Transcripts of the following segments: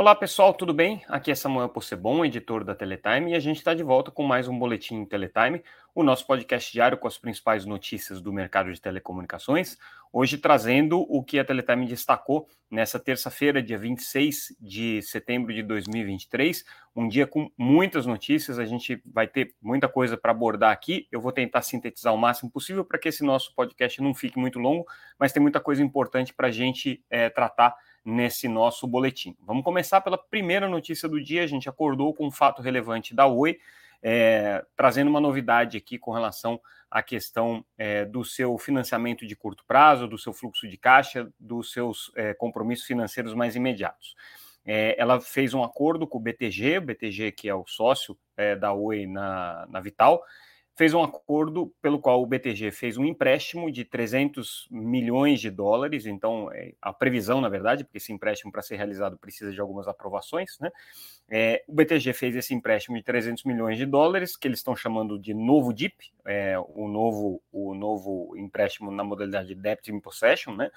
Olá pessoal, tudo bem? Aqui é Samuel Possebon, editor da Teletime, e a gente está de volta com mais um Boletim Teletime, o nosso podcast diário com as principais notícias do mercado de telecomunicações. Hoje trazendo o que a Teletime destacou nessa terça-feira, dia 26 de setembro de 2023, um dia com muitas notícias, a gente vai ter muita coisa para abordar aqui. Eu vou tentar sintetizar o máximo possível para que esse nosso podcast não fique muito longo, mas tem muita coisa importante para a gente é, tratar nesse nosso boletim. Vamos começar pela primeira notícia do dia. A gente acordou com um fato relevante da Oi, é, trazendo uma novidade aqui com relação à questão é, do seu financiamento de curto prazo, do seu fluxo de caixa, dos seus é, compromissos financeiros mais imediatos. É, ela fez um acordo com o BTG, o BTG que é o sócio é, da Oi na, na Vital, fez um acordo pelo qual o BTG fez um empréstimo de 300 milhões de dólares. Então, é, a previsão, na verdade, porque esse empréstimo para ser realizado precisa de algumas aprovações, né? É, o BTG fez esse empréstimo de 300 milhões de dólares, que eles estão chamando de novo DIP, é, o, novo, o novo empréstimo na modalidade de Debt in Possession, né?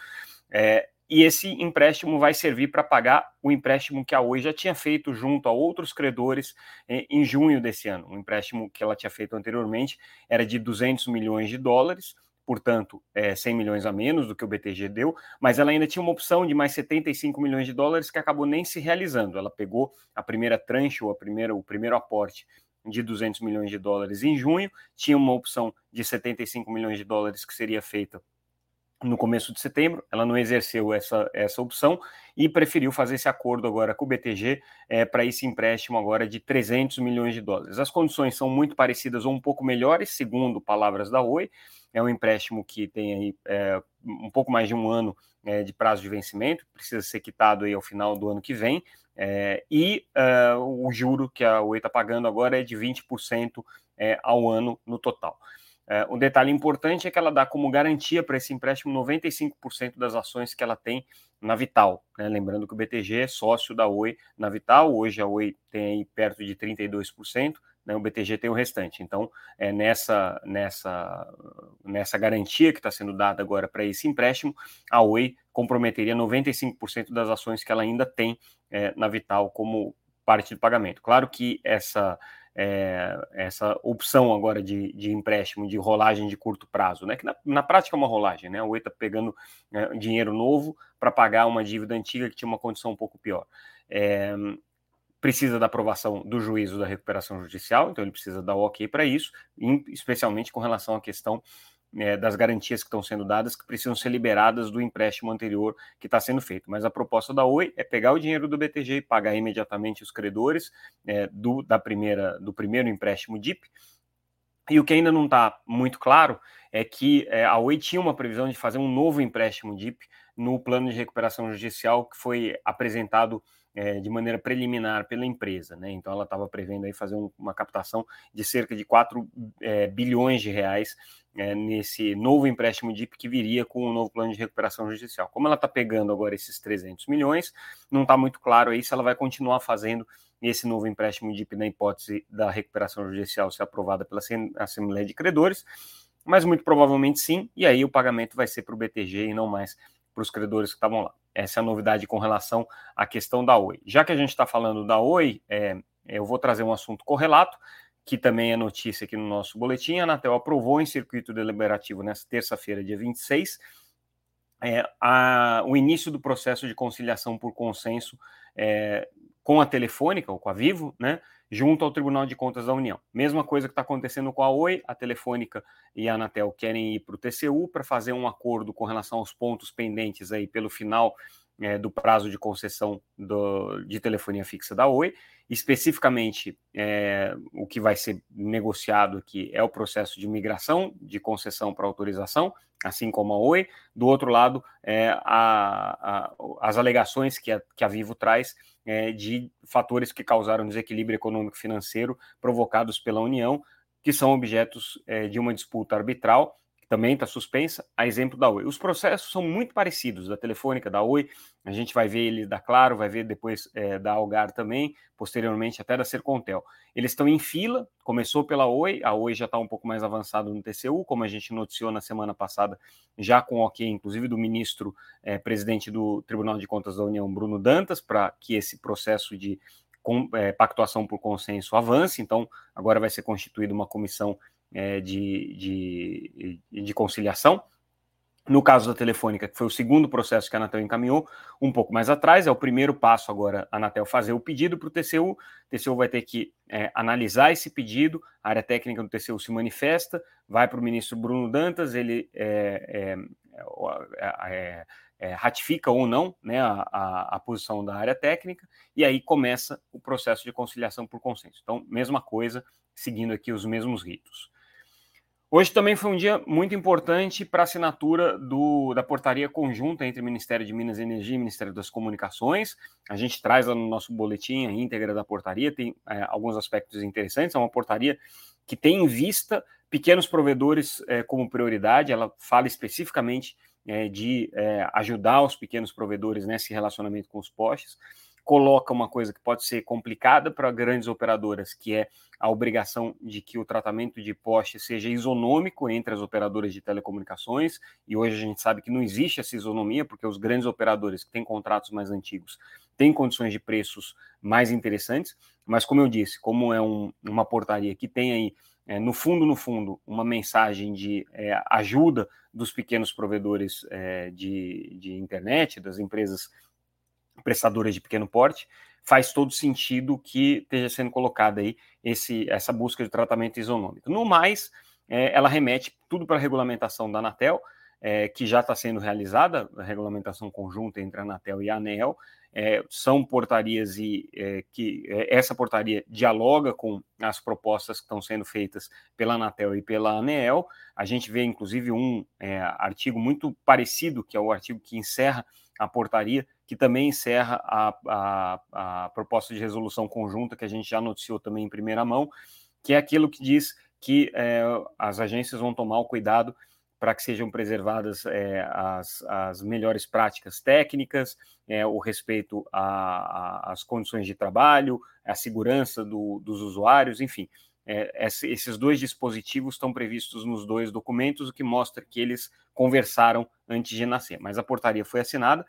É, e esse empréstimo vai servir para pagar o empréstimo que a Oi já tinha feito junto a outros credores eh, em junho desse ano. O empréstimo que ela tinha feito anteriormente era de 200 milhões de dólares, portanto, é, 100 milhões a menos do que o BTG deu, mas ela ainda tinha uma opção de mais 75 milhões de dólares que acabou nem se realizando. Ela pegou a primeira tranche, ou a primeira, o primeiro aporte de 200 milhões de dólares em junho, tinha uma opção de 75 milhões de dólares que seria feita no começo de setembro, ela não exerceu essa, essa opção e preferiu fazer esse acordo agora com o BTG é, para esse empréstimo agora de 300 milhões de dólares. As condições são muito parecidas ou um pouco melhores, segundo palavras da Oi. É um empréstimo que tem aí é, um pouco mais de um ano é, de prazo de vencimento, precisa ser quitado aí ao final do ano que vem, é, e uh, o juro que a Oi está pagando agora é de 20% é, ao ano no total. É, um detalhe importante é que ela dá como garantia para esse empréstimo 95% das ações que ela tem na Vital. Né? Lembrando que o BTG é sócio da Oi na Vital, hoje a Oi tem perto de 32%, né? o BTG tem o restante. Então, é nessa, nessa, nessa garantia que está sendo dada agora para esse empréstimo, a Oi comprometeria 95% das ações que ela ainda tem é, na Vital como parte do pagamento. Claro que essa é, essa opção agora de, de, empréstimo, de rolagem de curto prazo, né? Que na, na prática é uma rolagem, né? O está pegando né, dinheiro novo para pagar uma dívida antiga que tinha uma condição um pouco pior. É, precisa da aprovação do juízo da recuperação judicial, então ele precisa dar ok para isso, especialmente com relação à questão é, das garantias que estão sendo dadas que precisam ser liberadas do empréstimo anterior que está sendo feito. Mas a proposta da Oi é pegar o dinheiro do BTG e pagar imediatamente os credores é, do, da primeira, do primeiro empréstimo DIP. E o que ainda não está muito claro é que é, a Oi tinha uma previsão de fazer um novo empréstimo DIP no plano de recuperação judicial que foi apresentado é, de maneira preliminar pela empresa. Né? Então, ela estava prevendo aí fazer um, uma captação de cerca de 4 é, bilhões de reais é, nesse novo empréstimo DIP que viria com o um novo plano de recuperação judicial. Como ela está pegando agora esses 300 milhões, não está muito claro aí se ela vai continuar fazendo esse novo empréstimo DIP na hipótese da recuperação judicial ser aprovada pela Assembleia de Credores, mas muito provavelmente sim, e aí o pagamento vai ser para o BTG e não mais para os credores que estavam lá. Essa é a novidade com relação à questão da Oi. Já que a gente está falando da Oi, é, eu vou trazer um assunto correlato, que também é notícia aqui no nosso boletim. A Anatel aprovou em circuito deliberativo nesta terça-feira, dia 26, é, a, o início do processo de conciliação por consenso é, com a Telefônica, ou com a Vivo, né, junto ao Tribunal de Contas da União. Mesma coisa que está acontecendo com a Oi, a Telefônica e a Anatel querem ir para o TCU para fazer um acordo com relação aos pontos pendentes aí pelo final é, do prazo de concessão do, de telefonia fixa da Oi. Especificamente, é, o que vai ser negociado aqui é o processo de migração de concessão para autorização, assim como a Oi. Do outro lado, é, a, a, as alegações que a, que a Vivo traz é, de fatores que causaram desequilíbrio econômico-financeiro provocados pela União, que são objetos é, de uma disputa arbitral também está suspensa, a exemplo da Oi. Os processos são muito parecidos, da Telefônica, da Oi, a gente vai ver ele da Claro, vai ver depois é, da Algar também, posteriormente até da Sercontel. Eles estão em fila, começou pela Oi, a Oi já está um pouco mais avançado no TCU, como a gente noticiou na semana passada, já com o ok, inclusive, do ministro é, presidente do Tribunal de Contas da União, Bruno Dantas, para que esse processo de com, é, pactuação por consenso avance, então agora vai ser constituída uma comissão é, de, de, de conciliação. No caso da Telefônica, que foi o segundo processo que a Anatel encaminhou, um pouco mais atrás, é o primeiro passo agora a Anatel fazer o pedido para o TCU. O TCU vai ter que é, analisar esse pedido, a área técnica do TCU se manifesta, vai para o ministro Bruno Dantas, ele é, é, é, ratifica ou não né, a, a, a, posição da área técnica, e aí começa o processo de conciliação por consenso. Então, mesma coisa, seguindo aqui os mesmos ritos. Hoje também foi um dia muito importante para a assinatura do, da portaria conjunta entre o Ministério de Minas e Energia e o Ministério das Comunicações. A gente traz lá no nosso boletim a íntegra da portaria, tem é, alguns aspectos interessantes. É uma portaria que tem em vista pequenos provedores é, como prioridade, ela fala especificamente é, de é, ajudar os pequenos provedores nesse relacionamento com os postes coloca uma coisa que pode ser complicada para grandes operadoras, que é a obrigação de que o tratamento de poste seja isonômico entre as operadoras de telecomunicações, e hoje a gente sabe que não existe essa isonomia, porque os grandes operadores que têm contratos mais antigos têm condições de preços mais interessantes, mas como eu disse, como é um, uma portaria que tem aí, é, no fundo, no fundo, uma mensagem de é, ajuda dos pequenos provedores é, de, de internet, das empresas prestadoras de pequeno porte, faz todo sentido que esteja sendo colocada aí esse, essa busca de tratamento isonômico. No mais, é, ela remete tudo para a regulamentação da Anatel, é, que já está sendo realizada, a regulamentação conjunta entre a Anatel e a ANEL, é, são portarias e é, que é, essa portaria dialoga com as propostas que estão sendo feitas pela Anatel e pela ANEEL. A gente vê, inclusive, um é, artigo muito parecido, que é o artigo que encerra a portaria, que também encerra a, a, a proposta de resolução conjunta que a gente já noticiou também em primeira mão, que é aquilo que diz que é, as agências vão tomar o cuidado para que sejam preservadas é, as, as melhores práticas técnicas, é, o respeito às condições de trabalho, a segurança do, dos usuários, enfim. É, esses dois dispositivos estão previstos nos dois documentos, o que mostra que eles conversaram antes de nascer. Mas a portaria foi assinada,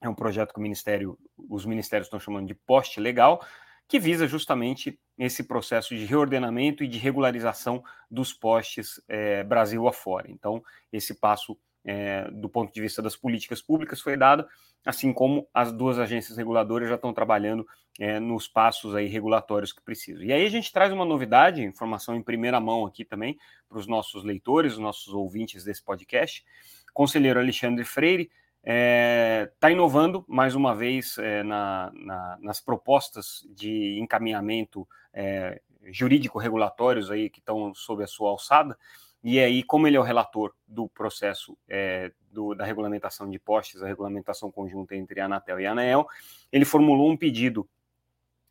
é um projeto que o Ministério, os ministérios estão chamando de poste legal, que visa justamente esse processo de reordenamento e de regularização dos postes é, Brasil afora. Então, esse passo, é, do ponto de vista das políticas públicas, foi dado, assim como as duas agências reguladoras já estão trabalhando é, nos passos aí regulatórios que precisam. E aí a gente traz uma novidade, informação em primeira mão aqui também para os nossos leitores, os nossos ouvintes desse podcast. Conselheiro Alexandre Freire está é, tá inovando mais uma vez é, na, na, nas propostas de encaminhamento é, jurídico-regulatórios aí que estão sob a sua alçada. E aí, como ele é o relator do processo é, do, da regulamentação de postes, a regulamentação conjunta entre a Anatel e a ANEEL, ele formulou um pedido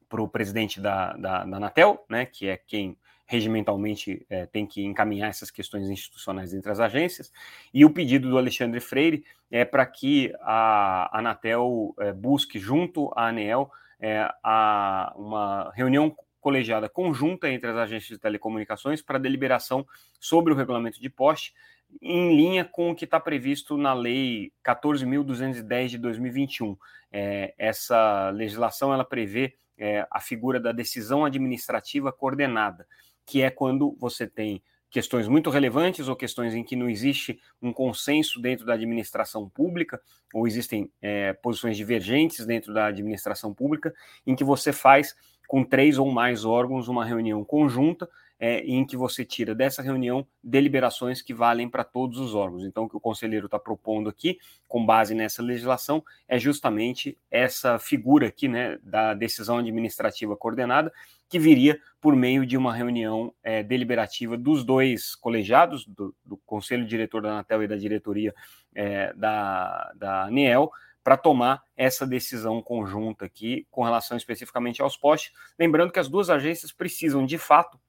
para o presidente da, da, da, Anatel, né, que é quem regimentalmente é, tem que encaminhar essas questões institucionais entre as agências, e o pedido do Alexandre Freire é para que a Anatel é, busque junto à ANEEL é, a, uma reunião colegiada conjunta entre as agências de telecomunicações para deliberação sobre o regulamento de poste, em linha com o que está previsto na Lei 14.210 de 2021. É, essa legislação ela prevê é, a figura da decisão administrativa coordenada que é quando você tem questões muito relevantes ou questões em que não existe um consenso dentro da administração pública, ou existem é, posições divergentes dentro da administração pública, em que você faz com três ou mais órgãos uma reunião conjunta é, em que você tira dessa reunião deliberações que valem para todos os órgãos. Então, o que o conselheiro está propondo aqui, com base nessa legislação, é justamente essa figura aqui, né, da decisão administrativa coordenada, que viria por meio de uma reunião é, deliberativa dos dois colegiados, do, do, Conselho Diretor da Anatel e da diretoria é, da, da ANEEL, para tomar essa decisão conjunta aqui com relação especificamente aos postes. Lembrando que as duas agências precisam, de fato,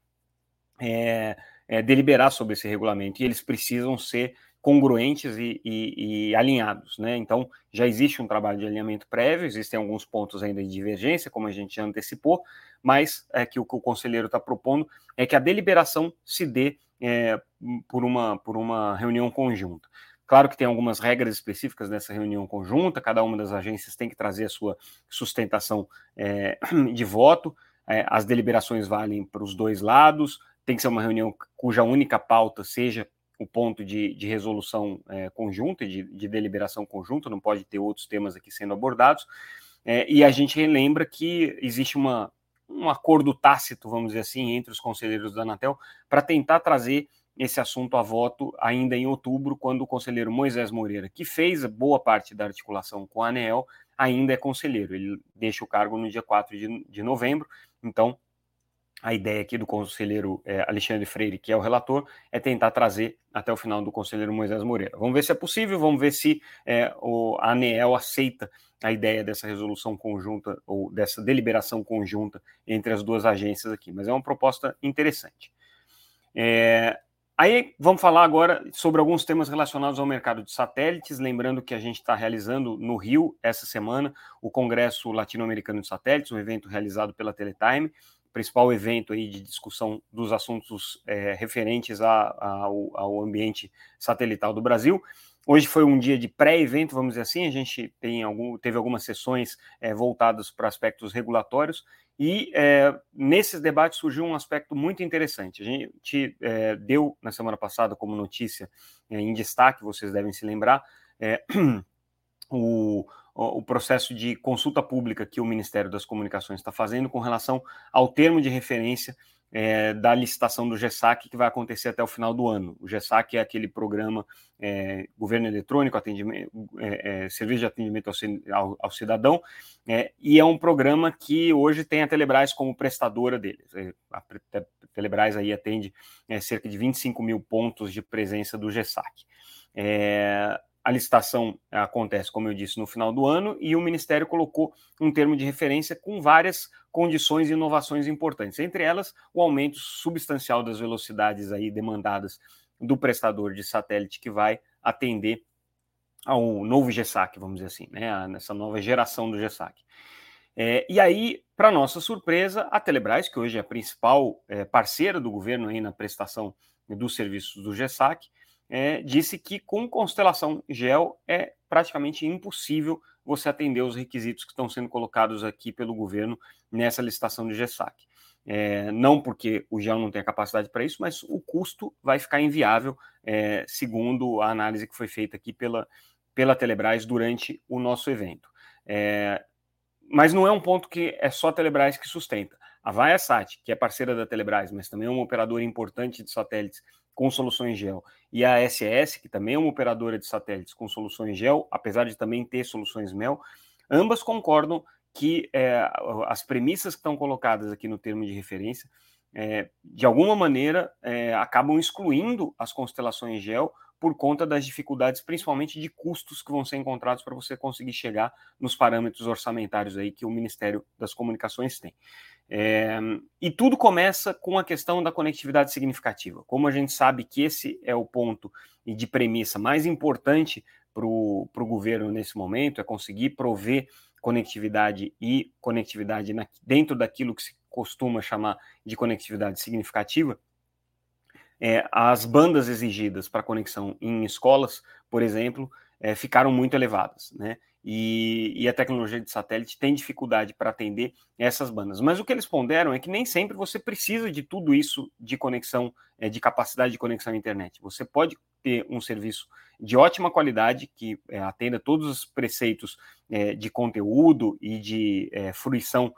é, é, deliberar sobre esse regulamento e eles precisam ser congruentes e, e, e, alinhados, né? Então já existe um trabalho de alinhamento prévio, existem alguns pontos ainda de divergência, como a gente já antecipou, mas é que o que o conselheiro está propondo é que a deliberação se dê é, por, uma, por uma reunião conjunta. Claro que tem algumas regras específicas nessa reunião conjunta, cada uma das agências tem que trazer a sua sustentação é, de voto, é, as deliberações valem para os dois lados, tem que ser uma reunião cuja única pauta seja o ponto de, de resolução é, conjunta, de, de, deliberação conjunta, não pode ter outros temas aqui sendo abordados. E a gente lembra que existe uma, um acordo tácito, vamos dizer assim, entre os conselheiros da Anatel para tentar trazer esse assunto a voto ainda em outubro, quando o conselheiro Moisés Moreira, que fez boa parte da articulação com a ANEEL, ainda é conselheiro. Ele deixa o cargo no dia 4 de, de novembro, então a ideia aqui do conselheiro é, Alexandre Freire, que é o relator, é tentar trazer até o final do conselheiro Moisés Moreira. Vamos ver se é possível, vamos ver se é, o, a ANEEL aceita a ideia dessa resolução conjunta ou dessa deliberação conjunta entre as duas agências aqui, mas é uma proposta interessante. É, aí vamos falar agora sobre alguns temas relacionados ao mercado de satélites, lembrando que a gente está realizando no Rio essa semana o Congresso Latino-Americano de Satélites, um evento realizado pela Teletime, principal evento aí de discussão dos assuntos é, referentes a, a, ao, ao, ambiente satelital do Brasil. Hoje foi um dia de pré-evento, vamos dizer assim, a gente tem algum, teve algumas sessões é, voltadas para aspectos regulatórios e é, nesses debates surgiu um aspecto muito interessante. A gente é, deu na semana passada como notícia é, em destaque, vocês devem se lembrar, é, o, o processo de consulta pública que o Ministério das Comunicações está fazendo com relação ao termo de referência é, da licitação do GESAC, que vai acontecer até o final do ano. O GESAC é aquele programa é, Governo Eletrônico, atendimento, é, é Serviço de Atendimento ao, ao, Cidadão, é, e é um programa que hoje tem a Telebrás como prestadora dele. É, a Telebrás aí atende cerca de 25 mil pontos de presença do GESAC. A licitação acontece, como eu disse, no final do ano e o Ministério colocou um termo de referência com várias condições e inovações importantes, entre elas o aumento substancial das velocidades aí demandadas do prestador de satélite que vai atender ao novo GESAC, vamos dizer assim, né, nessa nova geração do GESAC. É, e aí, para nossa surpresa, a Telebrás, que hoje é a principal é, parceira do governo aí na prestação dos serviços do GESAC, é, disse que com constelação GEL é praticamente impossível você atender os requisitos que estão sendo colocados aqui pelo governo nessa licitação de GESAC. É, não porque o GEL não tem a capacidade para isso, mas o custo vai ficar inviável, é, segundo a análise que foi feita aqui pela, pela Telebrás durante o nosso evento. É, mas não é um ponto que é só a Telebrás que sustenta. A Viasat, que é parceira da Telebrás, mas também é uma operadora importante de satélites com soluções GEL, e a SS, que também é uma operadora de satélites com soluções GEL, apesar de também ter soluções MEL, ambas concordam que é, as premissas que estão colocadas aqui no termo de referência, é, de alguma maneira, é, acabam excluindo as constelações GEL por conta das dificuldades, principalmente de custos que vão ser encontrados para você conseguir chegar nos parâmetros orçamentários aí que o Ministério das Comunicações tem. É, e tudo começa com a questão da conectividade significativa. Como a gente sabe que esse é o ponto de premissa mais importante para o governo nesse momento, é conseguir prover conectividade e conectividade na, dentro daquilo que se costuma chamar de conectividade significativa, é, as bandas exigidas para conexão em escolas, por exemplo, é, ficaram muito elevadas, né? E, e, a tecnologia de satélite tem dificuldade para atender essas bandas. Mas o que eles ponderam é que nem sempre você precisa de tudo isso de conexão, é, de capacidade de conexão à internet. Você pode ter um serviço de ótima qualidade que é, atenda todos os preceitos é, de conteúdo e de é, fruição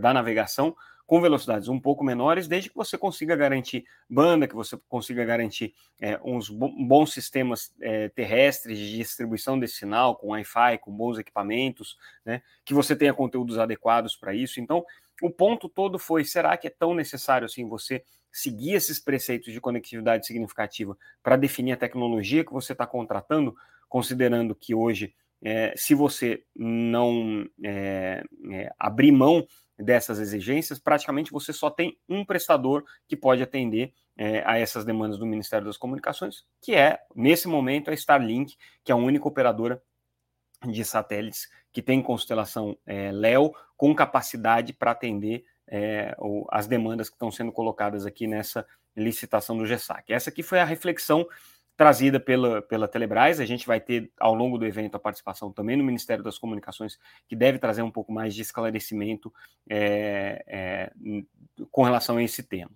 da navegação, com velocidades um pouco menores, desde que você consiga garantir banda, que você consiga garantir é, uns bons sistemas é, terrestres de distribuição desse sinal, com Wi-Fi, com bons equipamentos, né, que você tenha conteúdos adequados para isso. Então, o ponto todo foi: será que é tão necessário assim você seguir esses preceitos de conectividade significativa para definir a tecnologia que você está contratando, considerando que hoje é, se você não é, é, abrir mão dessas exigências, praticamente você só tem um prestador que pode atender é, a essas demandas do Ministério das Comunicações, que é, nesse momento, a Starlink, que é a única operadora de satélites que tem constelação é, LEO com capacidade para atender é, as demandas que estão sendo colocadas aqui nessa licitação do GESAC. Essa aqui foi a reflexão trazida pela, pela Telebrás. A gente vai ter ao longo do evento a participação também no Ministério das Comunicações, que deve trazer um pouco mais de esclarecimento é, é, com relação a esse tema.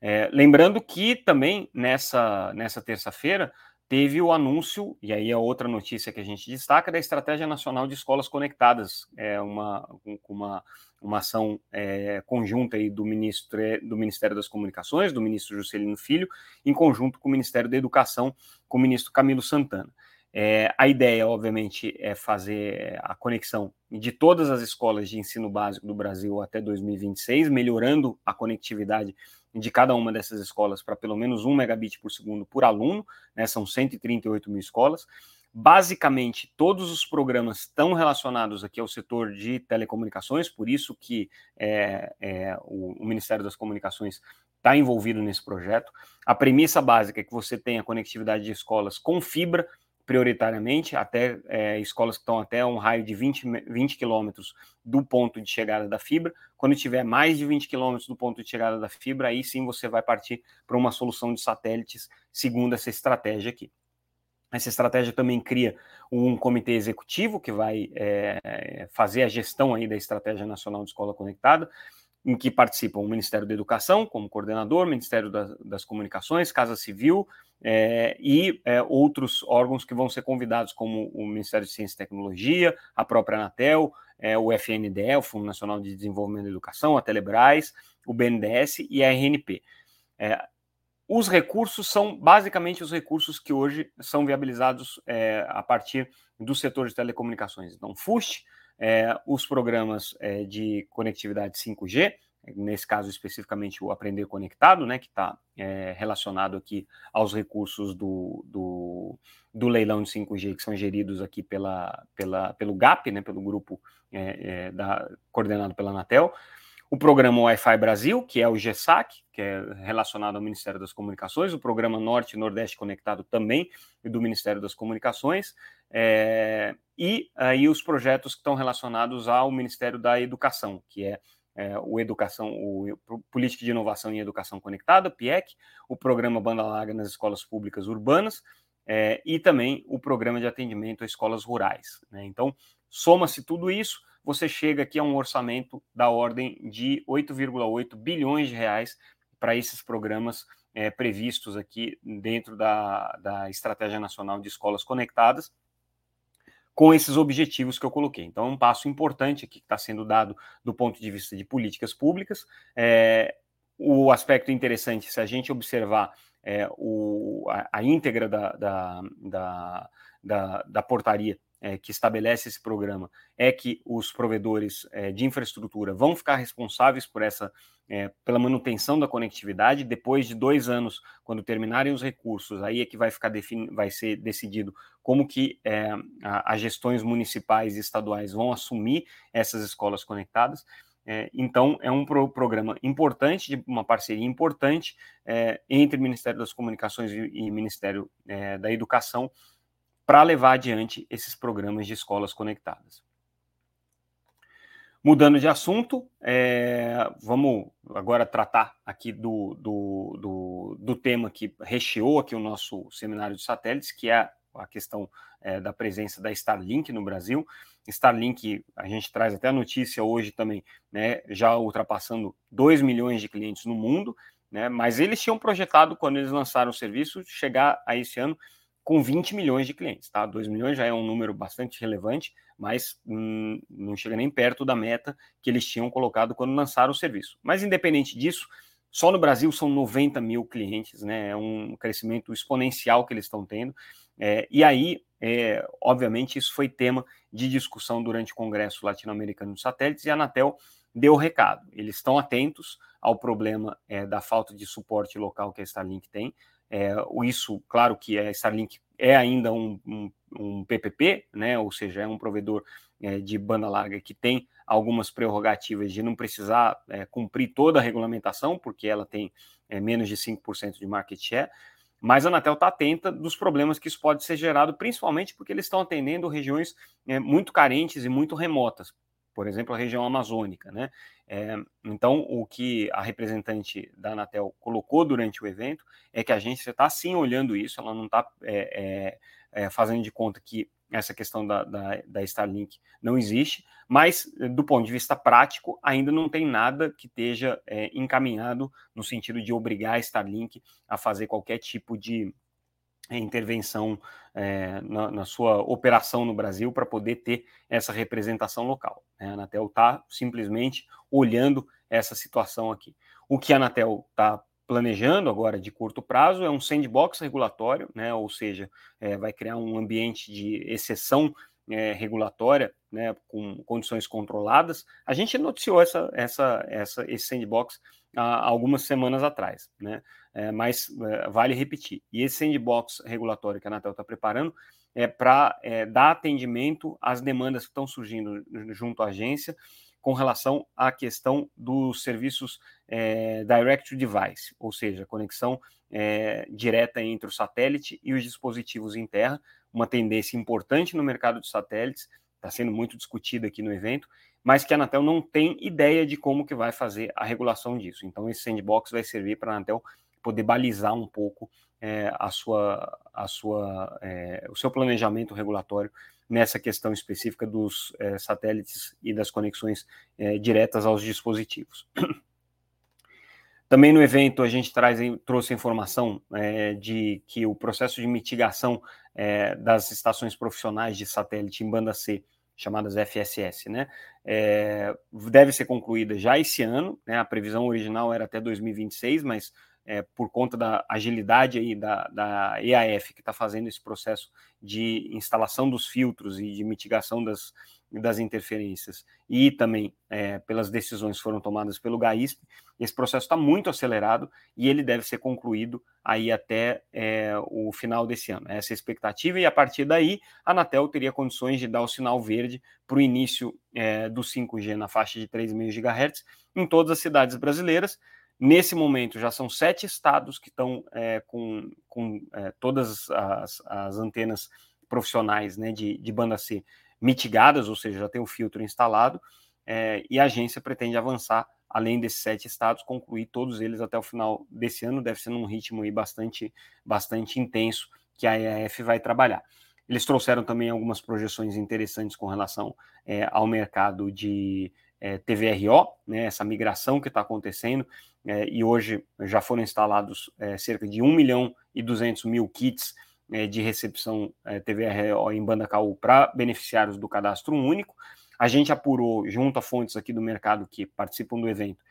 É, lembrando que também nessa, nessa terça-feira teve o anúncio, e aí a outra notícia que a gente destaca, da Estratégia Nacional de Escolas Conectadas, é uma, uma, uma ação é, conjunta aí do, ministro, do Ministério das Comunicações, do ministro Juscelino Filho, em conjunto com o Ministério da Educação, com o ministro Camilo Santana. É, a ideia, obviamente, é fazer a conexão de todas as escolas de ensino básico do Brasil até 2026, melhorando a conectividade de cada uma dessas escolas para pelo menos 1 megabit por segundo por aluno, né, são 138 mil escolas. Basicamente, todos os programas estão relacionados aqui ao setor de telecomunicações, por isso que é, é, o, o Ministério das Comunicações está envolvido nesse projeto. A premissa básica é que você tenha conectividade de escolas com fibra, prioritariamente, até é, escolas que estão até um raio de 20, 20 quilômetros do ponto de chegada da fibra. Quando tiver mais de 20 quilômetros do ponto de chegada da fibra, aí sim você vai partir para uma solução de satélites, segundo essa estratégia aqui. Essa estratégia também cria um comitê executivo que vai é, fazer a gestão aí da Estratégia Nacional de Escola Conectada, em que participam o Ministério da Educação como coordenador, Ministério das, das Comunicações, Casa Civil é, e é, outros órgãos que vão ser convidados, como o Ministério de Ciência e Tecnologia, a própria Anatel, é, o FNDE, o Fundo Nacional de Desenvolvimento da Educação, a Telebrás, o BNDES e a RNP. É, os recursos são basicamente os recursos que hoje são viabilizados é, a partir do setor de telecomunicações. Então, FUST, é, os programas de conectividade 5G, nesse caso especificamente o Aprender Conectado, né, que está é, relacionado aqui aos recursos do, do, do, leilão de 5G que são geridos aqui pela, pela, pelo GAP, né, pelo grupo é, é, da, coordenado pela Anatel, o programa Wi-Fi Brasil, que é o GESAC, que é relacionado ao Ministério das Comunicações, o programa Norte e Nordeste Conectado também, do Ministério das Comunicações, é, e aí os projetos que estão relacionados ao Ministério da Educação, que é, é o Educação, o Política de Inovação em Educação Conectada, PIEC, o programa Banda Larga nas Escolas Públicas Urbanas, é, e também o programa de atendimento a escolas rurais. Né? Então, soma-se tudo isso, você chega aqui a um orçamento da ordem de 8,8 bilhões de reais para esses programas é, previstos aqui dentro da, da Estratégia Nacional de Escolas Conectadas, com esses objetivos que eu coloquei. Então, é um passo importante aqui que está sendo dado do ponto de vista de políticas públicas. É, o aspecto interessante, se a gente observar é, o, a, a íntegra da, da, da, da, da portaria é, que estabelece esse programa é que os provedores é, de infraestrutura vão ficar responsáveis por essa é, pela manutenção da conectividade depois de dois anos, quando terminarem os recursos, aí é que vai ficar vai ser decidido como que as gestões municipais e estaduais vão assumir essas escolas conectadas. É, então, é um pro programa importante, uma parceria importante é, entre Ministério das Comunicações e, e Ministério é, da Educação para levar adiante esses programas de escolas conectadas. Mudando de assunto, é, vamos agora tratar aqui do, do, do, do, tema que recheou aqui o nosso seminário de satélites, que é a questão é, da presença da Starlink no Brasil. Starlink, a gente traz até a notícia hoje também, né, já ultrapassando 2 milhões de clientes no mundo, né, mas eles tinham projetado, quando eles lançaram o serviço, chegar a esse ano com 20 milhões de clientes, tá? 2 milhões já é um número bastante relevante, mas hum, não chega nem perto da meta que eles tinham colocado quando lançaram o serviço. Mas independente disso, só no Brasil são 90 mil clientes, né? É um crescimento exponencial que eles estão tendo. É, e aí, é, obviamente, isso foi tema de discussão durante o Congresso Latino-Americano de Satélites e a Anatel deu o recado. Eles estão atentos ao problema é, da falta de suporte local que a Starlink tem. É, isso, claro que a Starlink é ainda um, um, um PPP, né, ou seja, é um provedor é, de banda larga que tem algumas prerrogativas de não precisar é, cumprir toda a regulamentação, porque ela tem é, menos de 5% de market share, mas a Anatel está atenta dos problemas que isso pode ser gerado, principalmente porque eles estão atendendo regiões é, muito carentes e muito remotas, por exemplo, a região amazônica, né? É, então, o que a representante da Anatel colocou durante o evento é que a agência está sim olhando isso, ela não está é, é, é, fazendo de conta que essa questão da, da, da, Starlink não existe, mas do ponto de vista prático, ainda não tem nada que esteja é, encaminhado no sentido de obrigar a Starlink a fazer qualquer tipo de intervenção é, na, na, sua operação no Brasil para poder ter essa representação local. Né? A Anatel está simplesmente olhando essa situação aqui. O que a Anatel está planejando agora de curto prazo é um sandbox regulatório, né? ou seja, é, vai criar um ambiente de exceção é, regulatória, né, com condições controladas. A gente noticiou essa, essa, essa, esse sandbox há algumas semanas atrás, né? É, mas é, vale repetir. E esse sandbox regulatório que a Anatel está preparando é para é, dar atendimento às demandas que estão surgindo junto à agência com relação à questão dos serviços é, direct to device, ou seja, conexão é, direta entre o satélite e os dispositivos em terra, uma tendência importante no mercado de satélites, está sendo muito discutida aqui no evento, mas que a Anatel não tem ideia de como que vai fazer a regulação disso. Então, esse sandbox vai servir para a Anatel poder balizar um pouco é, a sua, a sua, é, o seu planejamento regulatório nessa questão específica dos é, satélites e das conexões diretas aos dispositivos. Também no evento a gente traz, trouxe informação é, de que o processo de mitigação é, das estações profissionais de satélite em banda C chamadas FSS, né? É, deve ser concluída já esse ano, né? A previsão original era até 2026, mas é, por conta da agilidade aí da, da EAF que está fazendo esse processo de instalação dos filtros e de mitigação das, das interferências e também é, pelas decisões que foram tomadas pelo GAISP, esse processo está muito acelerado e ele deve ser concluído aí até é, o final desse ano. Essa é a expectativa e a partir daí a Anatel teria condições de dar o sinal verde para o início é, do 5G na faixa de 3,5 GHz em todas as cidades brasileiras, Nesse momento, já são sete estados que estão é, com, com é, todas as, as, antenas profissionais né, de, de, banda C mitigadas, ou seja, já tem o filtro instalado, é, e a agência pretende avançar, além desses sete estados, concluir todos eles até o final desse ano, deve ser num ritmo aí bastante, bastante intenso que a EAF vai trabalhar. Eles trouxeram também algumas projeções interessantes com relação é, ao mercado de é, TVRO, né, essa migração que está acontecendo, é, e hoje já foram instalados é, cerca de 1 milhão e 200 mil kits é, de recepção é, TVRO em banda KU para beneficiários do cadastro único. A gente apurou, junto a fontes aqui do mercado que participam do evento,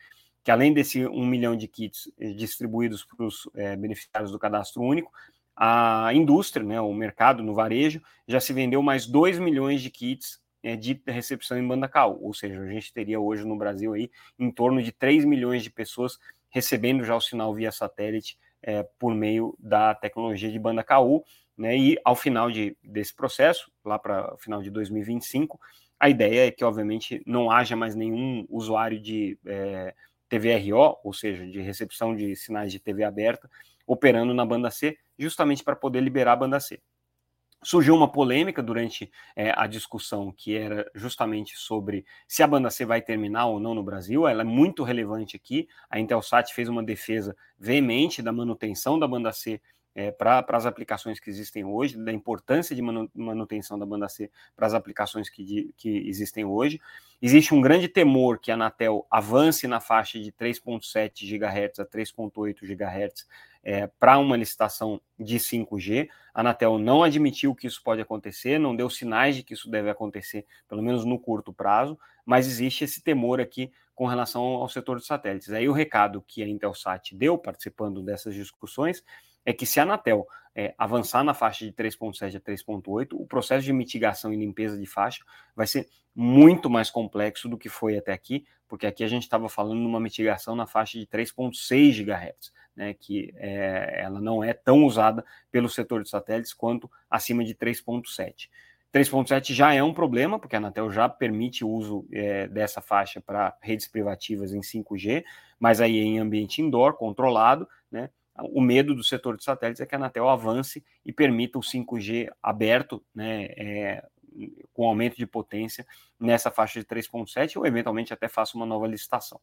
que além desse 1 milhão de kits é, distribuídos para os beneficiários do cadastro único, a indústria, né, o mercado no varejo, já se vendeu mais 2 milhões de kits é, de recepção em banda cal, ou seja, a gente teria hoje no Brasil aí em torno de 3 milhões de pessoas recebendo já o sinal via satélite é, por meio da tecnologia de banda KU, né, e ao final de, desse processo, lá para o final de 2025, a ideia é que, obviamente, não haja mais nenhum usuário de é, TVRO, ou seja, de recepção de sinais de TV aberta, operando na banda C, justamente para poder liberar a banda C. Surgiu uma polêmica durante é, a discussão que era justamente sobre se a banda C vai terminar ou não no Brasil. Ela é muito relevante aqui. A Intelsat fez uma defesa veemente da manutenção da banda C é, para as aplicações que existem hoje, da importância de manutenção da banda C para as aplicações que, de, que existem hoje. Existe um grande temor que a Anatel avance na faixa de 3,7 GHz a 3,8 GHz é, para uma licitação de 5G. A Anatel não admitiu que isso pode acontecer, não deu sinais de que isso deve acontecer, pelo menos no curto prazo, mas existe esse temor aqui com relação ao setor de satélites. Aí o recado que a Intelsat deu participando dessas discussões é que se a Anatel é, avançar na faixa de 3.7 a 3.8, o processo de mitigação e limpeza de faixa vai ser muito mais complexo do que foi até aqui, porque aqui a gente estava falando numa mitigação na faixa de 3.6 GHz, né, que é, ela não é tão usada pelo setor de satélites quanto acima de 3.7. 3.7 já é um problema, porque a Anatel já permite o uso é, dessa faixa para redes privativas em 5G, mas aí em ambiente indoor, controlado, né? O medo do setor de satélites é que a Anatel avance e permita o 5G aberto, né, é, com aumento de potência nessa faixa de 3.7 ou eventualmente até faça uma nova licitação.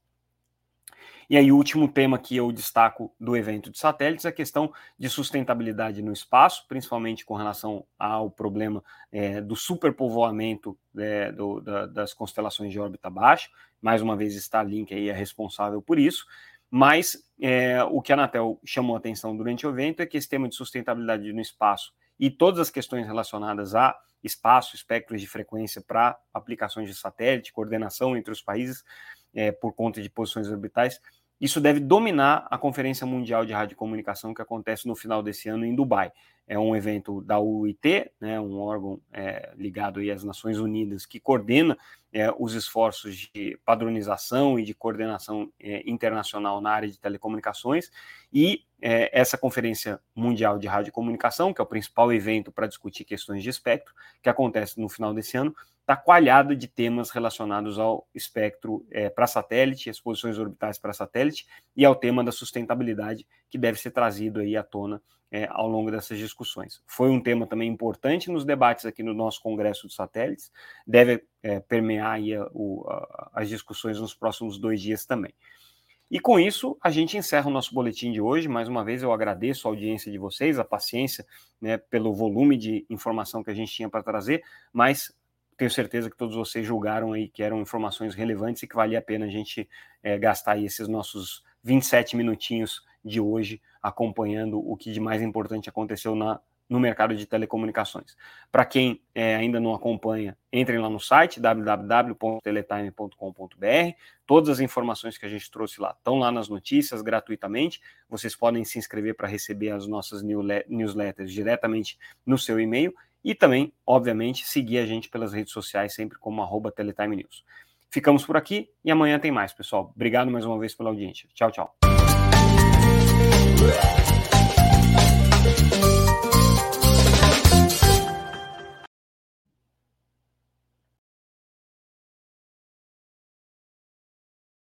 E aí, o último tema que eu destaco do evento de satélites é a questão de sustentabilidade no espaço, principalmente com relação ao problema é, do superpovoamento é, do, da, das constelações de órbita baixa. Mais uma vez, Starlink aí é responsável por isso. Mas é, o que a Anatel chamou a atenção durante o evento é que esse tema de sustentabilidade no espaço e todas as questões relacionadas a espaço, espectros de frequência para aplicações de satélite, coordenação entre os países é, por conta de posições orbitais, isso deve dominar a Conferência Mundial de Radiocomunicação que acontece no final desse ano em Dubai. É um evento da UIT, né, um órgão é, ligado às Nações Unidas que coordena é, os esforços de padronização e de coordenação é, internacional na área de telecomunicações. E é, essa Conferência Mundial de Radiocomunicação, que é o principal evento para discutir questões de espectro, que acontece no final desse ano, está coalhado de temas relacionados ao espectro é, para satélite, as posições orbitais para satélite, e ao tema da sustentabilidade que deve ser trazido aí à tona é, ao longo dessas discussões. Foi um tema também importante nos debates aqui no nosso Congresso de Satélites, deve é, permear aí a, o, a, as discussões nos próximos dois dias também. E com isso, a gente encerra o nosso boletim de hoje. Mais uma vez, eu agradeço a audiência de vocês, a paciência né, pelo volume de informação que a gente tinha para trazer, mas tenho certeza que todos vocês julgaram aí que eram informações relevantes e que valia a pena a gente é, gastar esses nossos 27 minutinhos de hoje acompanhando o que de mais importante aconteceu na, no mercado de telecomunicações. Para quem é, ainda não acompanha, entrem lá no site www.teletime.com.br. Todas as informações que a gente trouxe lá estão lá nas notícias gratuitamente. Vocês podem se inscrever para receber as nossas newsletters diretamente no seu e-mail e também, obviamente, seguir a gente pelas redes sociais, sempre como arroba Teletime News. Ficamos por aqui e amanhã tem mais, pessoal. Obrigado mais uma vez pela audiência. Tchau, tchau.